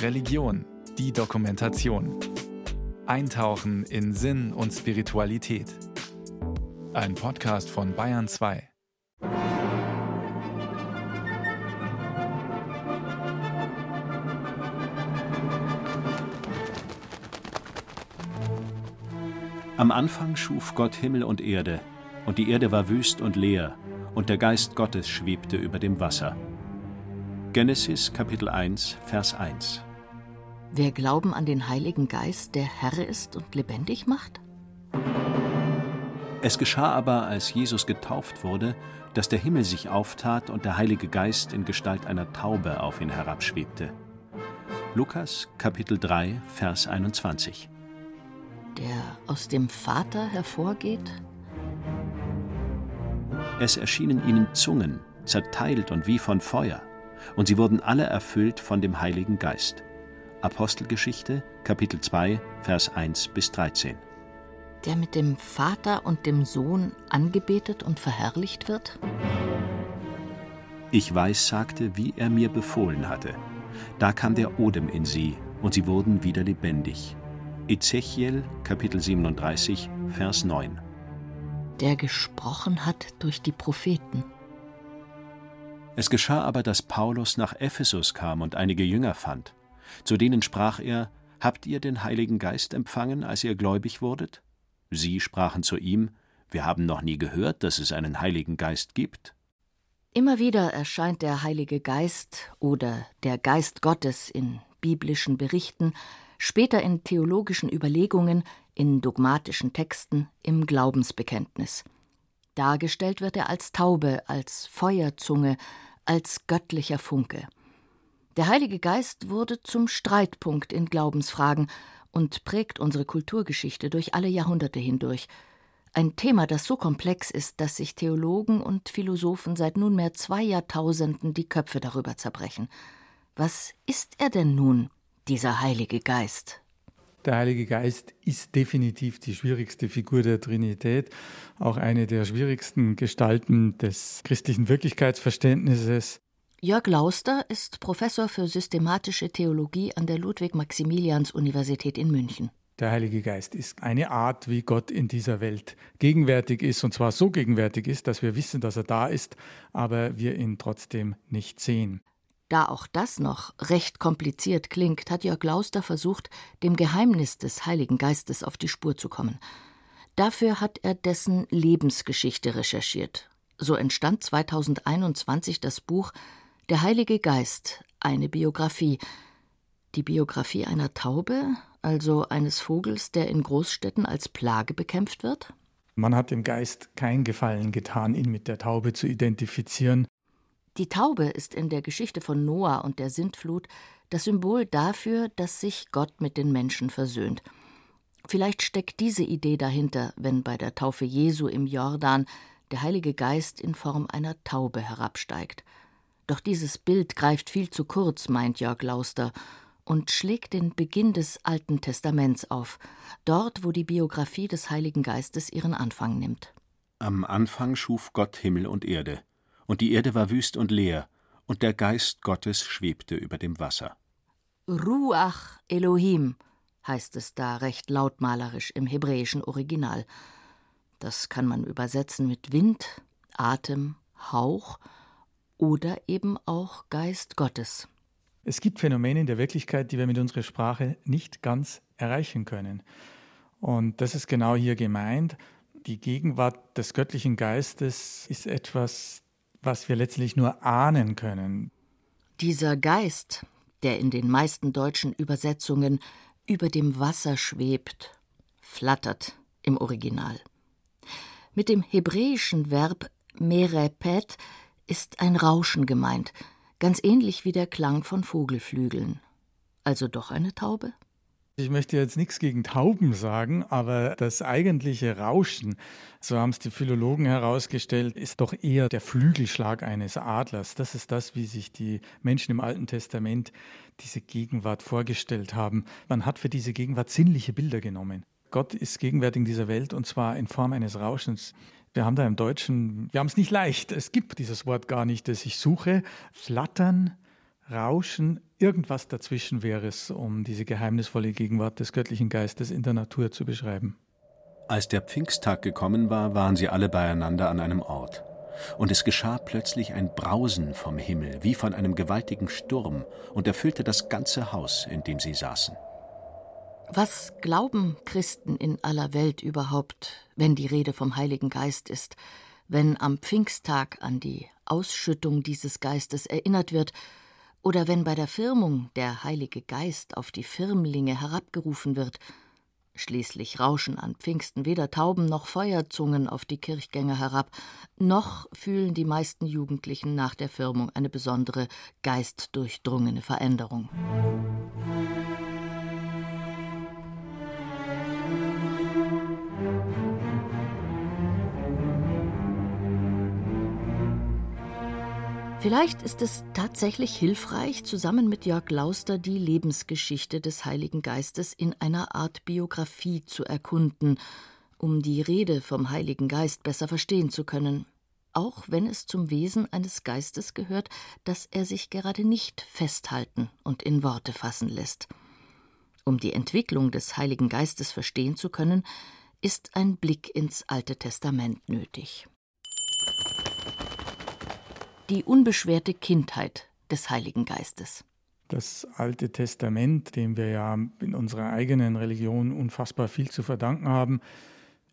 Religion, die Dokumentation. Eintauchen in Sinn und Spiritualität. Ein Podcast von Bayern 2. Am Anfang schuf Gott Himmel und Erde, und die Erde war wüst und leer, und der Geist Gottes schwebte über dem Wasser. Genesis Kapitel 1, Vers 1 Wer Glauben an den Heiligen Geist, der Herr ist und lebendig macht? Es geschah aber, als Jesus getauft wurde, dass der Himmel sich auftat und der Heilige Geist in Gestalt einer Taube auf ihn herabschwebte. Lukas Kapitel 3, Vers 21 Der aus dem Vater hervorgeht? Es erschienen ihnen Zungen, zerteilt und wie von Feuer, und sie wurden alle erfüllt von dem Heiligen Geist. Apostelgeschichte, Kapitel 2, Vers 1 bis 13. Der mit dem Vater und dem Sohn angebetet und verherrlicht wird? Ich weiß, sagte, wie er mir befohlen hatte. Da kam der Odem in sie, und sie wurden wieder lebendig. Ezechiel, Kapitel 37, Vers 9. Der gesprochen hat durch die Propheten. Es geschah aber, dass Paulus nach Ephesus kam und einige Jünger fand. Zu denen sprach er: Habt ihr den Heiligen Geist empfangen, als ihr gläubig wurdet? Sie sprachen zu ihm: Wir haben noch nie gehört, dass es einen Heiligen Geist gibt. Immer wieder erscheint der Heilige Geist oder der Geist Gottes in biblischen Berichten, später in theologischen Überlegungen, in dogmatischen Texten, im Glaubensbekenntnis. Dargestellt wird er als Taube, als Feuerzunge, als göttlicher Funke. Der Heilige Geist wurde zum Streitpunkt in Glaubensfragen und prägt unsere Kulturgeschichte durch alle Jahrhunderte hindurch. Ein Thema, das so komplex ist, dass sich Theologen und Philosophen seit nunmehr zwei Jahrtausenden die Köpfe darüber zerbrechen. Was ist er denn nun, dieser Heilige Geist? Der Heilige Geist ist definitiv die schwierigste Figur der Trinität, auch eine der schwierigsten Gestalten des christlichen Wirklichkeitsverständnisses. Jörg Lauster ist Professor für systematische Theologie an der Ludwig-Maximilians-Universität in München. Der Heilige Geist ist eine Art, wie Gott in dieser Welt gegenwärtig ist, und zwar so gegenwärtig ist, dass wir wissen, dass er da ist, aber wir ihn trotzdem nicht sehen. Da auch das noch recht kompliziert klingt, hat Jörg Lauster versucht, dem Geheimnis des Heiligen Geistes auf die Spur zu kommen. Dafür hat er dessen Lebensgeschichte recherchiert. So entstand 2021 das Buch Der Heilige Geist, eine Biografie. Die Biografie einer Taube, also eines Vogels, der in Großstädten als Plage bekämpft wird? Man hat dem Geist keinen Gefallen getan, ihn mit der Taube zu identifizieren. Die Taube ist in der Geschichte von Noah und der Sintflut das Symbol dafür, dass sich Gott mit den Menschen versöhnt. Vielleicht steckt diese Idee dahinter, wenn bei der Taufe Jesu im Jordan der Heilige Geist in Form einer Taube herabsteigt. Doch dieses Bild greift viel zu kurz, meint Jörg Lauster, und schlägt den Beginn des Alten Testaments auf, dort, wo die Biografie des Heiligen Geistes ihren Anfang nimmt. Am Anfang schuf Gott Himmel und Erde und die Erde war wüst und leer, und der Geist Gottes schwebte über dem Wasser. Ruach Elohim heißt es da recht lautmalerisch im hebräischen Original. Das kann man übersetzen mit Wind, Atem, Hauch oder eben auch Geist Gottes. Es gibt Phänomene in der Wirklichkeit, die wir mit unserer Sprache nicht ganz erreichen können. Und das ist genau hier gemeint. Die Gegenwart des göttlichen Geistes ist etwas, was wir letztlich nur ahnen können. Dieser Geist, der in den meisten deutschen Übersetzungen über dem Wasser schwebt, flattert im Original. Mit dem hebräischen Verb merepet ist ein Rauschen gemeint, ganz ähnlich wie der Klang von Vogelflügeln. Also doch eine Taube? Ich möchte jetzt nichts gegen Tauben sagen, aber das eigentliche Rauschen, so haben es die Philologen herausgestellt, ist doch eher der Flügelschlag eines Adlers. Das ist das, wie sich die Menschen im Alten Testament diese Gegenwart vorgestellt haben. Man hat für diese Gegenwart sinnliche Bilder genommen. Gott ist gegenwärtig in dieser Welt und zwar in Form eines Rauschens. Wir haben da im Deutschen, wir haben es nicht leicht. Es gibt dieses Wort gar nicht, das ich suche. Flattern, Rauschen, irgendwas dazwischen wäre es, um diese geheimnisvolle Gegenwart des göttlichen Geistes in der Natur zu beschreiben. Als der Pfingsttag gekommen war, waren sie alle beieinander an einem Ort. Und es geschah plötzlich ein Brausen vom Himmel, wie von einem gewaltigen Sturm, und erfüllte das ganze Haus, in dem sie saßen. Was glauben Christen in aller Welt überhaupt, wenn die Rede vom Heiligen Geist ist, wenn am Pfingsttag an die Ausschüttung dieses Geistes erinnert wird, oder wenn bei der Firmung der Heilige Geist auf die Firmlinge herabgerufen wird, Schließlich rauschen an Pfingsten weder Tauben noch Feuerzungen auf die Kirchgänger herab, noch fühlen die meisten Jugendlichen nach der Firmung eine besondere geistdurchdrungene Veränderung. Vielleicht ist es tatsächlich hilfreich, zusammen mit Jörg Lauster die Lebensgeschichte des Heiligen Geistes in einer Art Biografie zu erkunden, um die Rede vom Heiligen Geist besser verstehen zu können, auch wenn es zum Wesen eines Geistes gehört, dass er sich gerade nicht festhalten und in Worte fassen lässt. Um die Entwicklung des Heiligen Geistes verstehen zu können, ist ein Blick ins Alte Testament nötig die unbeschwerte Kindheit des Heiligen Geistes. Das Alte Testament, dem wir ja in unserer eigenen Religion unfassbar viel zu verdanken haben,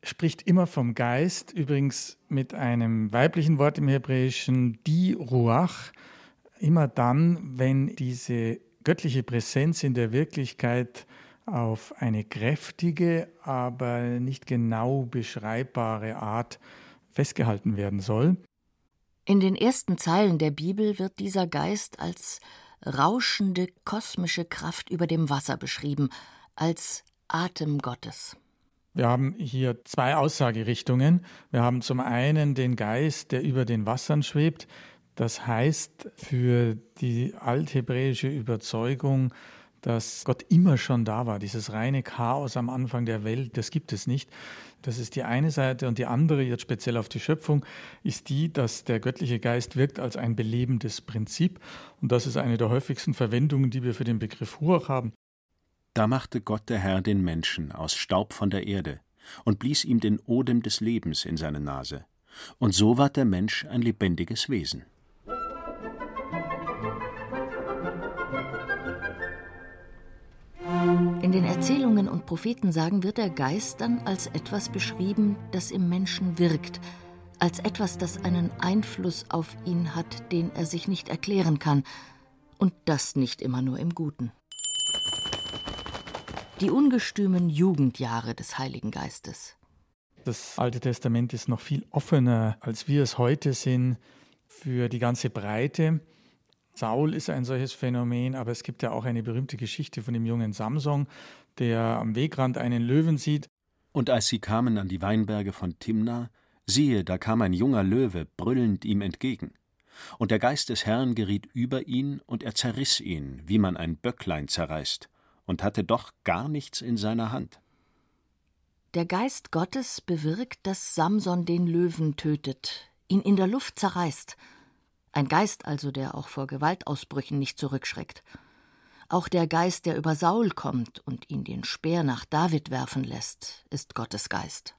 spricht immer vom Geist, übrigens mit einem weiblichen Wort im Hebräischen, die Ruach, immer dann, wenn diese göttliche Präsenz in der Wirklichkeit auf eine kräftige, aber nicht genau beschreibbare Art festgehalten werden soll. In den ersten Zeilen der Bibel wird dieser Geist als rauschende kosmische Kraft über dem Wasser beschrieben, als Atem Gottes. Wir haben hier zwei Aussagerichtungen. Wir haben zum einen den Geist, der über den Wassern schwebt. Das heißt, für die althebräische Überzeugung, dass Gott immer schon da war, dieses reine Chaos am Anfang der Welt, das gibt es nicht. Das ist die eine Seite. Und die andere, jetzt speziell auf die Schöpfung, ist die, dass der göttliche Geist wirkt als ein belebendes Prinzip. Und das ist eine der häufigsten Verwendungen, die wir für den Begriff Ruach haben. Da machte Gott der Herr den Menschen aus Staub von der Erde und blies ihm den Odem des Lebens in seine Nase. Und so ward der Mensch ein lebendiges Wesen. Den Erzählungen und Prophetensagen wird der Geist dann als etwas beschrieben, das im Menschen wirkt, als etwas, das einen Einfluss auf ihn hat, den er sich nicht erklären kann, und das nicht immer nur im Guten. Die ungestümen Jugendjahre des Heiligen Geistes. Das Alte Testament ist noch viel offener, als wir es heute sind, für die ganze Breite Saul ist ein solches Phänomen, aber es gibt ja auch eine berühmte Geschichte von dem jungen Samson, der am Wegrand einen Löwen sieht. Und als sie kamen an die Weinberge von Timna, siehe, da kam ein junger Löwe brüllend ihm entgegen. Und der Geist des Herrn geriet über ihn, und er zerriss ihn, wie man ein Böcklein zerreißt, und hatte doch gar nichts in seiner Hand. Der Geist Gottes bewirkt, dass Samson den Löwen tötet, ihn in der Luft zerreißt ein Geist also, der auch vor Gewaltausbrüchen nicht zurückschreckt. Auch der Geist, der über Saul kommt und ihn den Speer nach David werfen lässt, ist Gottes Geist.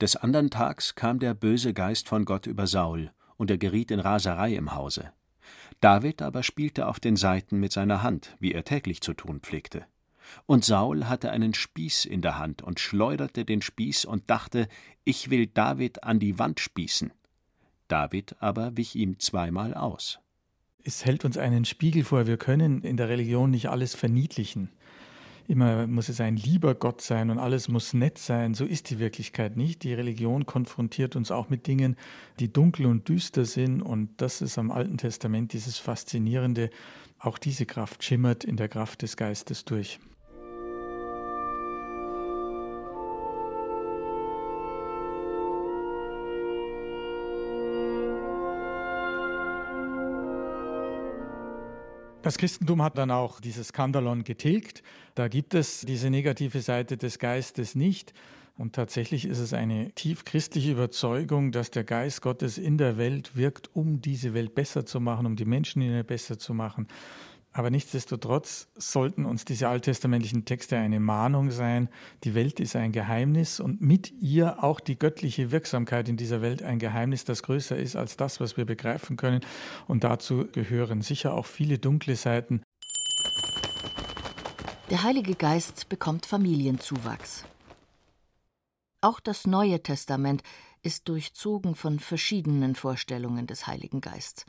Des andern Tags kam der böse Geist von Gott über Saul, und er geriet in Raserei im Hause. David aber spielte auf den Saiten mit seiner Hand, wie er täglich zu tun pflegte. Und Saul hatte einen Spieß in der Hand und schleuderte den Spieß und dachte, ich will David an die Wand spießen. David aber wich ihm zweimal aus. Es hält uns einen Spiegel vor, wir können in der Religion nicht alles verniedlichen. Immer muss es ein lieber Gott sein und alles muss nett sein. So ist die Wirklichkeit nicht. Die Religion konfrontiert uns auch mit Dingen, die dunkel und düster sind. Und das ist am Alten Testament dieses Faszinierende. Auch diese Kraft schimmert in der Kraft des Geistes durch. Das Christentum hat dann auch dieses Skandalon getilgt. Da gibt es diese negative Seite des Geistes nicht. Und tatsächlich ist es eine tief christliche Überzeugung, dass der Geist Gottes in der Welt wirkt, um diese Welt besser zu machen, um die Menschen in ihr besser zu machen. Aber nichtsdestotrotz sollten uns diese alttestamentlichen Texte eine Mahnung sein. Die Welt ist ein Geheimnis und mit ihr auch die göttliche Wirksamkeit in dieser Welt ein Geheimnis, das größer ist als das, was wir begreifen können. Und dazu gehören sicher auch viele dunkle Seiten. Der Heilige Geist bekommt Familienzuwachs. Auch das Neue Testament ist durchzogen von verschiedenen Vorstellungen des Heiligen Geistes.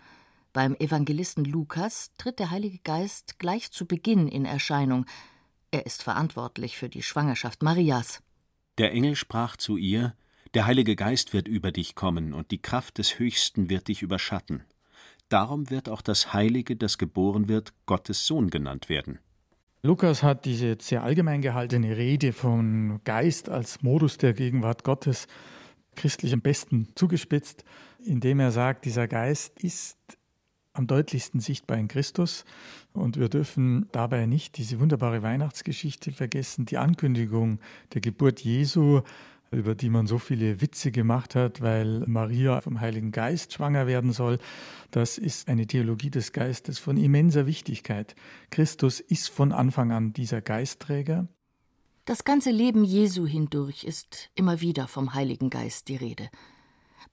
Beim Evangelisten Lukas tritt der Heilige Geist gleich zu Beginn in Erscheinung. Er ist verantwortlich für die Schwangerschaft Marias. Der Engel sprach zu ihr: Der Heilige Geist wird über dich kommen, und die Kraft des Höchsten wird dich überschatten. Darum wird auch das Heilige, das geboren wird, Gottes Sohn genannt werden. Lukas hat diese sehr allgemein gehaltene Rede vom Geist als Modus der Gegenwart Gottes christlich am besten zugespitzt, indem er sagt, dieser Geist ist am deutlichsten sichtbar in Christus. Und wir dürfen dabei nicht diese wunderbare Weihnachtsgeschichte vergessen, die Ankündigung der Geburt Jesu, über die man so viele Witze gemacht hat, weil Maria vom Heiligen Geist schwanger werden soll. Das ist eine Theologie des Geistes von immenser Wichtigkeit. Christus ist von Anfang an dieser Geistträger. Das ganze Leben Jesu hindurch ist immer wieder vom Heiligen Geist die Rede.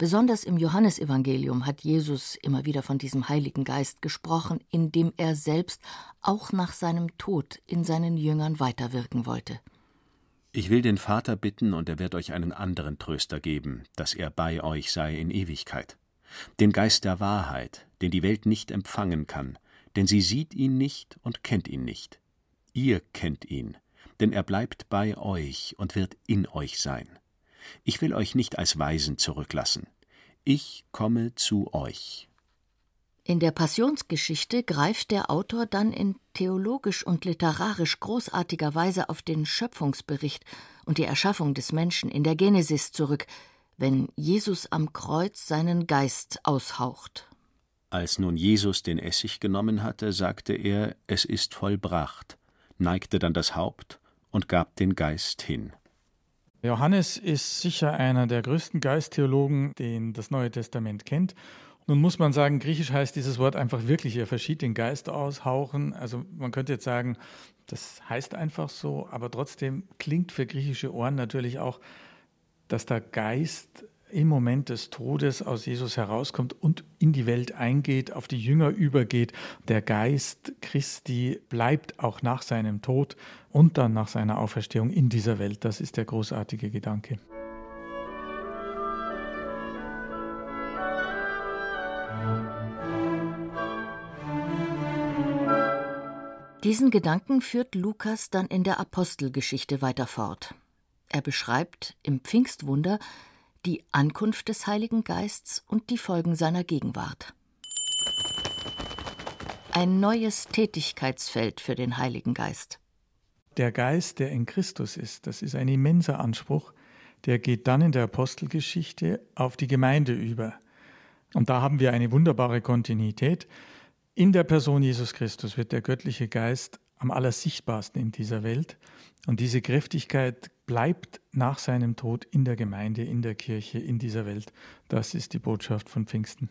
Besonders im Johannesevangelium hat Jesus immer wieder von diesem Heiligen Geist gesprochen, indem er selbst auch nach seinem Tod in seinen Jüngern weiterwirken wollte. Ich will den Vater bitten, und er wird euch einen anderen Tröster geben, dass er bei euch sei in Ewigkeit. Den Geist der Wahrheit, den die Welt nicht empfangen kann, denn sie sieht ihn nicht und kennt ihn nicht. Ihr kennt ihn, denn er bleibt bei euch und wird in euch sein. Ich will euch nicht als Weisen zurücklassen. Ich komme zu euch. In der Passionsgeschichte greift der Autor dann in theologisch und literarisch großartiger Weise auf den Schöpfungsbericht und die Erschaffung des Menschen in der Genesis zurück, wenn Jesus am Kreuz seinen Geist aushaucht. Als nun Jesus den Essig genommen hatte, sagte er, es ist vollbracht, neigte dann das Haupt und gab den Geist hin. Johannes ist sicher einer der größten Geisttheologen, den das Neue Testament kennt. Nun muss man sagen, griechisch heißt dieses Wort einfach wirklich, er verschiebt den Geist aushauchen. Also man könnte jetzt sagen, das heißt einfach so, aber trotzdem klingt für griechische Ohren natürlich auch, dass der Geist im Moment des Todes aus Jesus herauskommt und in die Welt eingeht, auf die Jünger übergeht. Der Geist Christi bleibt auch nach seinem Tod und dann nach seiner Auferstehung in dieser Welt. Das ist der großartige Gedanke. Diesen Gedanken führt Lukas dann in der Apostelgeschichte weiter fort. Er beschreibt im Pfingstwunder die Ankunft des Heiligen Geists und die Folgen seiner Gegenwart. Ein neues Tätigkeitsfeld für den Heiligen Geist. Der Geist, der in Christus ist, das ist ein immenser Anspruch, der geht dann in der Apostelgeschichte auf die Gemeinde über. Und da haben wir eine wunderbare Kontinuität. In der Person Jesus Christus wird der göttliche Geist am allersichtbarsten in dieser Welt. Und diese Kräftigkeit bleibt nach seinem Tod in der Gemeinde, in der Kirche, in dieser Welt. Das ist die Botschaft von Pfingsten.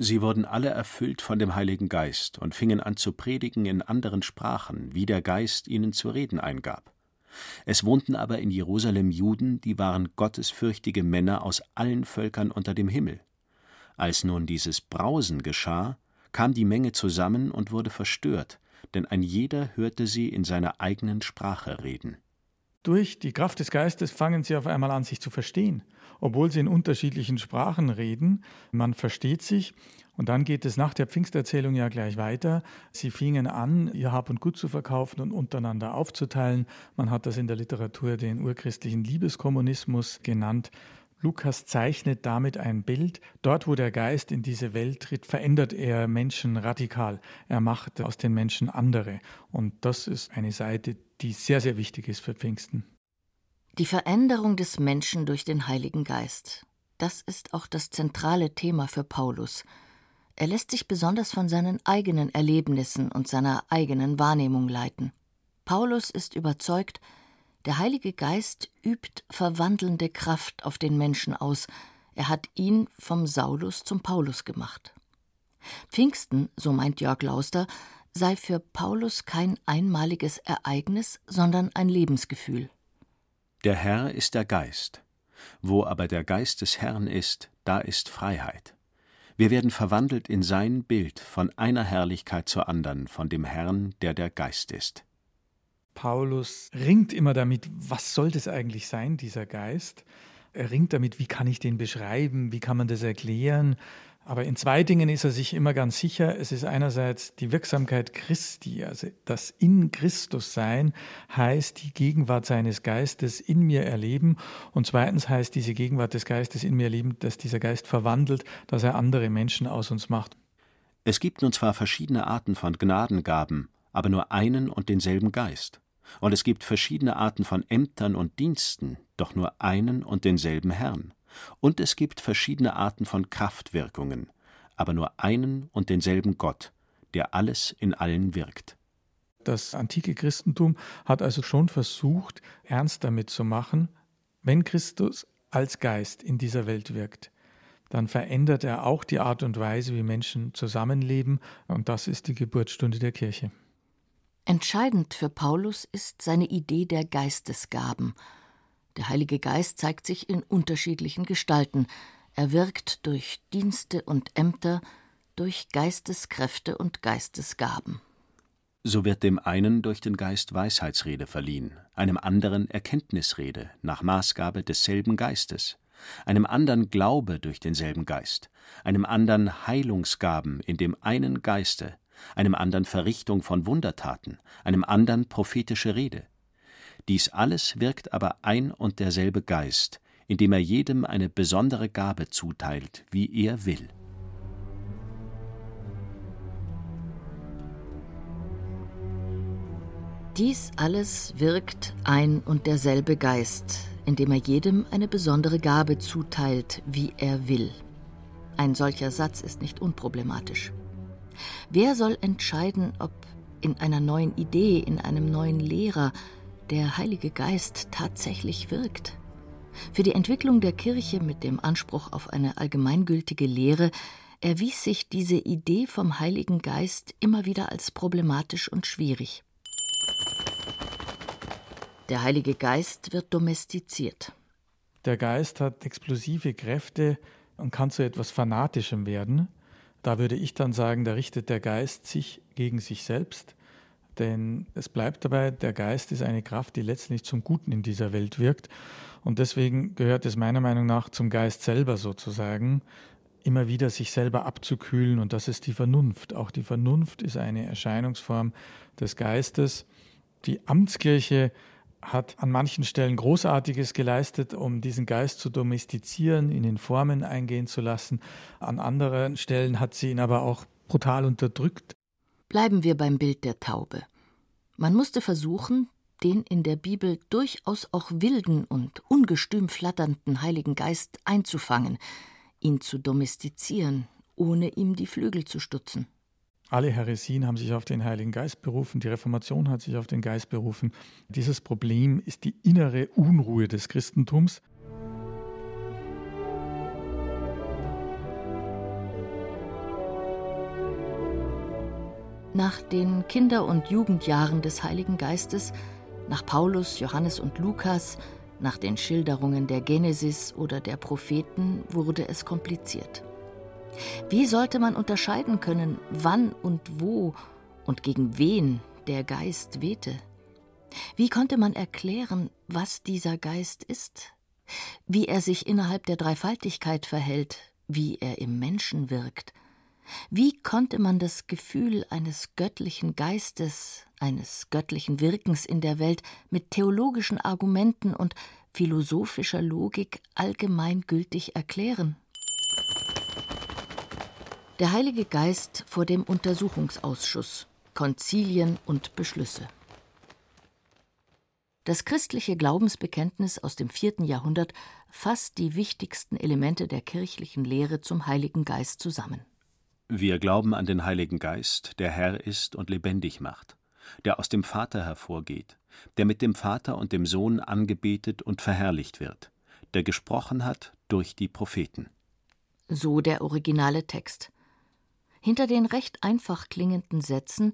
Sie wurden alle erfüllt von dem Heiligen Geist und fingen an zu predigen in anderen Sprachen, wie der Geist ihnen zu reden eingab. Es wohnten aber in Jerusalem Juden, die waren gottesfürchtige Männer aus allen Völkern unter dem Himmel. Als nun dieses Brausen geschah, kam die Menge zusammen und wurde verstört, denn ein jeder hörte sie in seiner eigenen Sprache reden. Durch die Kraft des Geistes fangen sie auf einmal an, sich zu verstehen, obwohl sie in unterschiedlichen Sprachen reden. Man versteht sich und dann geht es nach der Pfingsterzählung ja gleich weiter. Sie fingen an, ihr Hab und Gut zu verkaufen und untereinander aufzuteilen. Man hat das in der Literatur den urchristlichen Liebeskommunismus genannt. Lukas zeichnet damit ein Bild. Dort, wo der Geist in diese Welt tritt, verändert er Menschen radikal. Er macht aus den Menschen andere. Und das ist eine Seite, die sehr, sehr wichtig ist für Pfingsten. Die Veränderung des Menschen durch den Heiligen Geist. Das ist auch das zentrale Thema für Paulus. Er lässt sich besonders von seinen eigenen Erlebnissen und seiner eigenen Wahrnehmung leiten. Paulus ist überzeugt, Der Heilige Geist übt verwandelnde Kraft auf den Menschen aus. Er hat ihn vom Saulus zum Paulus gemacht. Pfingsten, so meint Jörg Lauster, sei für Paulus kein einmaliges Ereignis, sondern ein Lebensgefühl. Der Herr ist der Geist. Wo aber der Geist des Herrn ist, da ist Freiheit. Wir werden verwandelt in sein Bild von einer Herrlichkeit zur anderen, von dem Herrn, der der Geist ist. Paulus ringt immer damit, was soll das eigentlich sein, dieser Geist? Er ringt damit, wie kann ich den beschreiben, wie kann man das erklären? Aber in zwei Dingen ist er sich immer ganz sicher. Es ist einerseits die Wirksamkeit Christi, also das in Christus sein heißt die Gegenwart seines Geistes in mir erleben. Und zweitens heißt diese Gegenwart des Geistes in mir erleben, dass dieser Geist verwandelt, dass er andere Menschen aus uns macht. Es gibt nun zwar verschiedene Arten von Gnadengaben, aber nur einen und denselben Geist. Und es gibt verschiedene Arten von Ämtern und Diensten, doch nur einen und denselben Herrn. Und es gibt verschiedene Arten von Kraftwirkungen, aber nur einen und denselben Gott, der alles in allen wirkt. Das antike Christentum hat also schon versucht, ernst damit zu machen, wenn Christus als Geist in dieser Welt wirkt, dann verändert er auch die Art und Weise, wie Menschen zusammenleben, und das ist die Geburtsstunde der Kirche. Entscheidend für Paulus ist seine Idee der Geistesgaben, der Heilige Geist zeigt sich in unterschiedlichen Gestalten. Er wirkt durch Dienste und Ämter, durch Geisteskräfte und Geistesgaben. So wird dem einen durch den Geist Weisheitsrede verliehen, einem anderen Erkenntnisrede nach Maßgabe desselben Geistes, einem anderen Glaube durch denselben Geist, einem anderen Heilungsgaben in dem einen Geiste, einem anderen Verrichtung von Wundertaten, einem anderen prophetische Rede, dies alles wirkt aber ein und derselbe Geist, indem er jedem eine besondere Gabe zuteilt, wie er will. Dies alles wirkt ein und derselbe Geist, indem er jedem eine besondere Gabe zuteilt, wie er will. Ein solcher Satz ist nicht unproblematisch. Wer soll entscheiden, ob in einer neuen Idee, in einem neuen Lehrer, der Heilige Geist tatsächlich wirkt. Für die Entwicklung der Kirche mit dem Anspruch auf eine allgemeingültige Lehre erwies sich diese Idee vom Heiligen Geist immer wieder als problematisch und schwierig. Der Heilige Geist wird domestiziert. Der Geist hat explosive Kräfte und kann zu etwas Fanatischem werden. Da würde ich dann sagen, da richtet der Geist sich gegen sich selbst denn es bleibt dabei, der Geist ist eine Kraft, die letztlich zum Guten in dieser Welt wirkt. Und deswegen gehört es meiner Meinung nach zum Geist selber sozusagen, immer wieder sich selber abzukühlen. Und das ist die Vernunft. Auch die Vernunft ist eine Erscheinungsform des Geistes. Die Amtskirche hat an manchen Stellen Großartiges geleistet, um diesen Geist zu domestizieren, ihn in Formen eingehen zu lassen. An anderen Stellen hat sie ihn aber auch brutal unterdrückt. Bleiben wir beim Bild der Taube. Man musste versuchen, den in der Bibel durchaus auch wilden und ungestüm flatternden Heiligen Geist einzufangen, ihn zu domestizieren, ohne ihm die Flügel zu stutzen. Alle Heresien haben sich auf den Heiligen Geist berufen, die Reformation hat sich auf den Geist berufen. Dieses Problem ist die innere Unruhe des Christentums. Nach den Kinder- und Jugendjahren des Heiligen Geistes, nach Paulus, Johannes und Lukas, nach den Schilderungen der Genesis oder der Propheten wurde es kompliziert. Wie sollte man unterscheiden können, wann und wo und gegen wen der Geist wehte? Wie konnte man erklären, was dieser Geist ist? Wie er sich innerhalb der Dreifaltigkeit verhält, wie er im Menschen wirkt – wie konnte man das Gefühl eines göttlichen Geistes, eines göttlichen Wirkens in der Welt mit theologischen Argumenten und philosophischer Logik allgemeingültig erklären? Der Heilige Geist vor dem Untersuchungsausschuss, Konzilien und Beschlüsse. Das christliche Glaubensbekenntnis aus dem vierten Jahrhundert fasst die wichtigsten Elemente der kirchlichen Lehre zum Heiligen Geist zusammen. Wir glauben an den Heiligen Geist, der Herr ist und lebendig macht, der aus dem Vater hervorgeht, der mit dem Vater und dem Sohn angebetet und verherrlicht wird, der gesprochen hat durch die Propheten. So der originale Text. Hinter den recht einfach klingenden Sätzen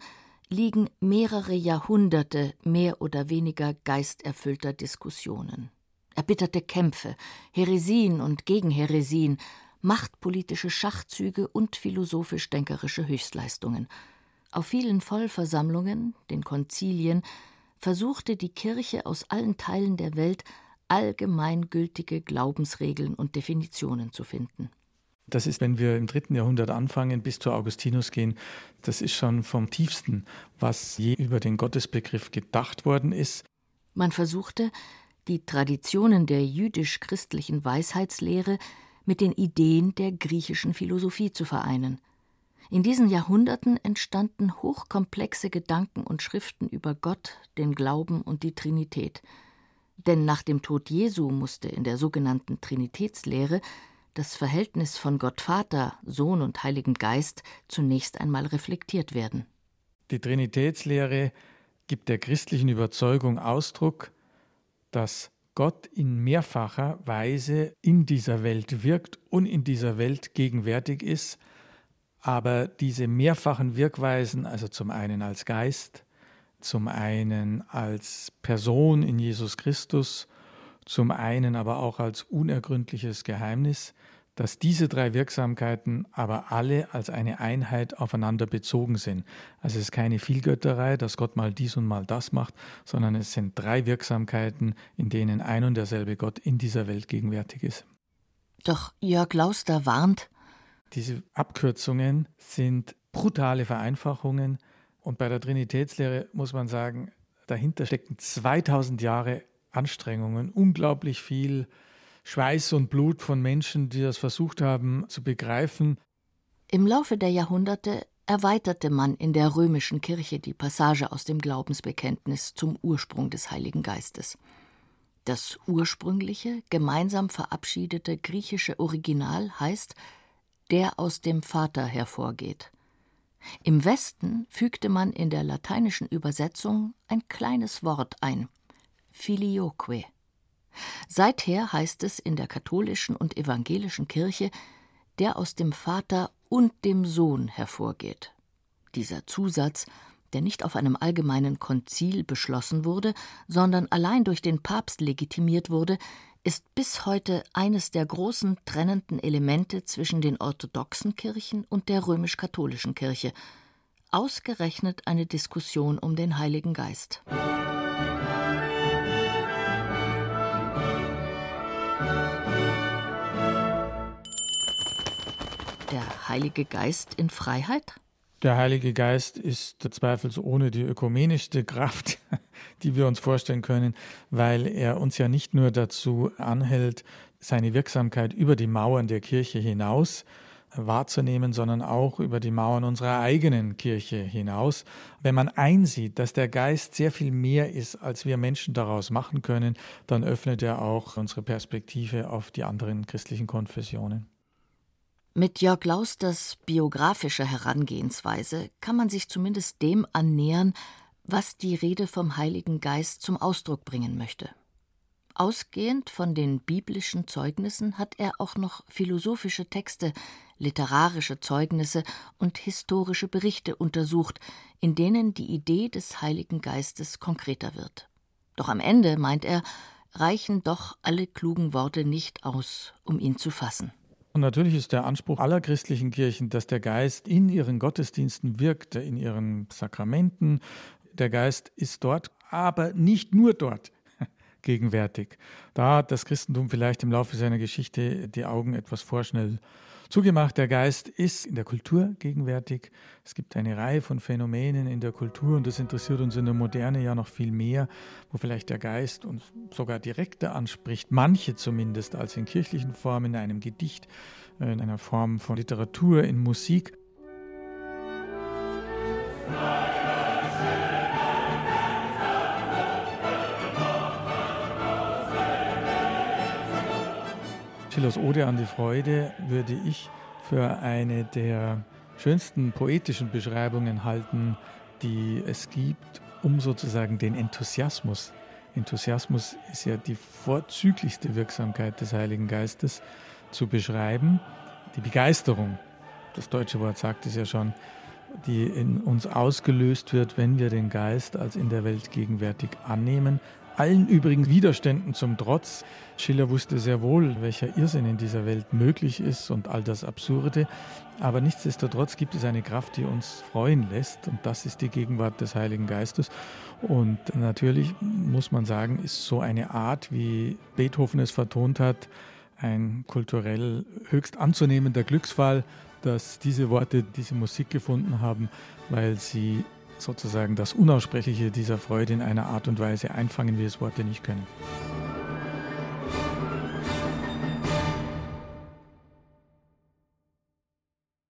liegen mehrere Jahrhunderte mehr oder weniger geisterfüllter Diskussionen. Erbitterte Kämpfe, Heresien und Gegenheresien, machtpolitische Schachzüge und philosophisch-denkerische Höchstleistungen. Auf vielen Vollversammlungen, den Konzilien, versuchte die Kirche aus allen Teilen der Welt allgemeingültige Glaubensregeln und Definitionen zu finden. Das ist, wenn wir im dritten Jahrhundert anfangen, bis zu Augustinus gehen, das ist schon vom tiefsten, was je über den Gottesbegriff gedacht worden ist. Man versuchte, die Traditionen der jüdisch-christlichen Weisheitslehre mit den Ideen der griechischen Philosophie zu vereinen. In diesen Jahrhunderten entstanden hochkomplexe Gedanken und Schriften über Gott, den Glauben und die Trinität. Denn nach dem Tod Jesu musste in der sogenannten Trinitätslehre das Verhältnis von Gott Vater, Sohn und Heiligen Geist zunächst einmal reflektiert werden. Die Trinitätslehre gibt der christlichen Überzeugung Ausdruck, dass Gott in mehrfacher Weise in dieser Welt wirkt und in dieser Welt gegenwärtig ist, aber diese mehrfachen Wirkweisen, also zum einen als Geist, zum einen als Person in Jesus Christus, zum einen aber auch als unergründliches Geheimnis, dass diese drei Wirksamkeiten aber alle als eine Einheit aufeinander bezogen sind. Also es ist keine Vielgötterei, dass Gott mal dies und mal das macht, sondern es sind drei Wirksamkeiten, in denen ein und derselbe Gott in dieser Welt gegenwärtig ist. Doch Jörg Lauster warnt, diese Abkürzungen sind brutale Vereinfachungen und bei der Trinitätslehre muss man sagen, dahinter stecken 2000 Jahre Anstrengungen, unglaublich viel Schweiß und Blut von Menschen, die das versucht haben zu begreifen. Im Laufe der Jahrhunderte erweiterte man in der römischen Kirche die Passage aus dem Glaubensbekenntnis zum Ursprung des Heiligen Geistes. Das ursprüngliche, gemeinsam verabschiedete griechische Original heißt der aus dem Vater hervorgeht. Im Westen fügte man in der lateinischen Übersetzung ein kleines Wort ein Filioque. Seither heißt es in der katholischen und evangelischen Kirche, der aus dem Vater und dem Sohn hervorgeht. Dieser Zusatz, der nicht auf einem allgemeinen Konzil beschlossen wurde, sondern allein durch den Papst legitimiert wurde, ist bis heute eines der großen trennenden Elemente zwischen den orthodoxen Kirchen und der römisch-katholischen Kirche. Ausgerechnet eine Diskussion um den Heiligen Geist. Der Heilige Geist in Freiheit? Der Heilige Geist ist zweifelsohne die ökumenischste Kraft, die wir uns vorstellen können, weil er uns ja nicht nur dazu anhält, seine Wirksamkeit über die Mauern der Kirche hinaus wahrzunehmen, sondern auch über die Mauern unserer eigenen Kirche hinaus. Wenn man einsieht, dass der Geist sehr viel mehr ist, als wir Menschen daraus machen können, dann öffnet er auch unsere Perspektive auf die anderen christlichen Konfessionen. Mit Jörg Lausters biografischer Herangehensweise kann man sich zumindest dem annähern, was die Rede vom Heiligen Geist zum Ausdruck bringen möchte. Ausgehend von den biblischen Zeugnissen hat er auch noch philosophische Texte, literarische Zeugnisse und historische Berichte untersucht, in denen die Idee des Heiligen Geistes konkreter wird. Doch am Ende, meint er, reichen doch alle klugen Worte nicht aus, um ihn zu fassen. Und natürlich ist der Anspruch aller christlichen Kirchen, dass der Geist in ihren Gottesdiensten wirkt, in ihren Sakramenten. Der Geist ist dort, aber nicht nur dort gegenwärtig. Da hat das Christentum vielleicht im Laufe seiner Geschichte die Augen etwas vorschnell Zugemacht, der Geist ist in der Kultur gegenwärtig. Es gibt eine Reihe von Phänomenen in der Kultur und das interessiert uns in der Moderne ja noch viel mehr, wo vielleicht der Geist uns sogar direkter anspricht, manche zumindest als in kirchlichen Formen, in einem Gedicht, in einer Form von Literatur, in Musik. Schillers Ode an die Freude würde ich für eine der schönsten poetischen Beschreibungen halten die es gibt, um sozusagen den Enthusiasmus, Enthusiasmus ist ja die vorzüglichste Wirksamkeit des Heiligen Geistes, zu beschreiben. Die Begeisterung, das deutsche Wort sagt es ja schon, die in uns ausgelöst wird, wenn wir den Geist als in der Welt gegenwärtig annehmen. Allen übrigen Widerständen zum Trotz. Schiller wusste sehr wohl, welcher Irrsinn in dieser Welt möglich ist und all das Absurde. Aber nichtsdestotrotz gibt es eine Kraft, die uns freuen lässt. Und das ist die Gegenwart des Heiligen Geistes. Und natürlich muss man sagen, ist so eine Art, wie Beethoven es vertont hat, ein kulturell höchst anzunehmender Glücksfall, dass diese Worte diese Musik gefunden haben, weil sie sozusagen das Unaussprechliche dieser Freude in einer Art und Weise einfangen, wie es Worte nicht können.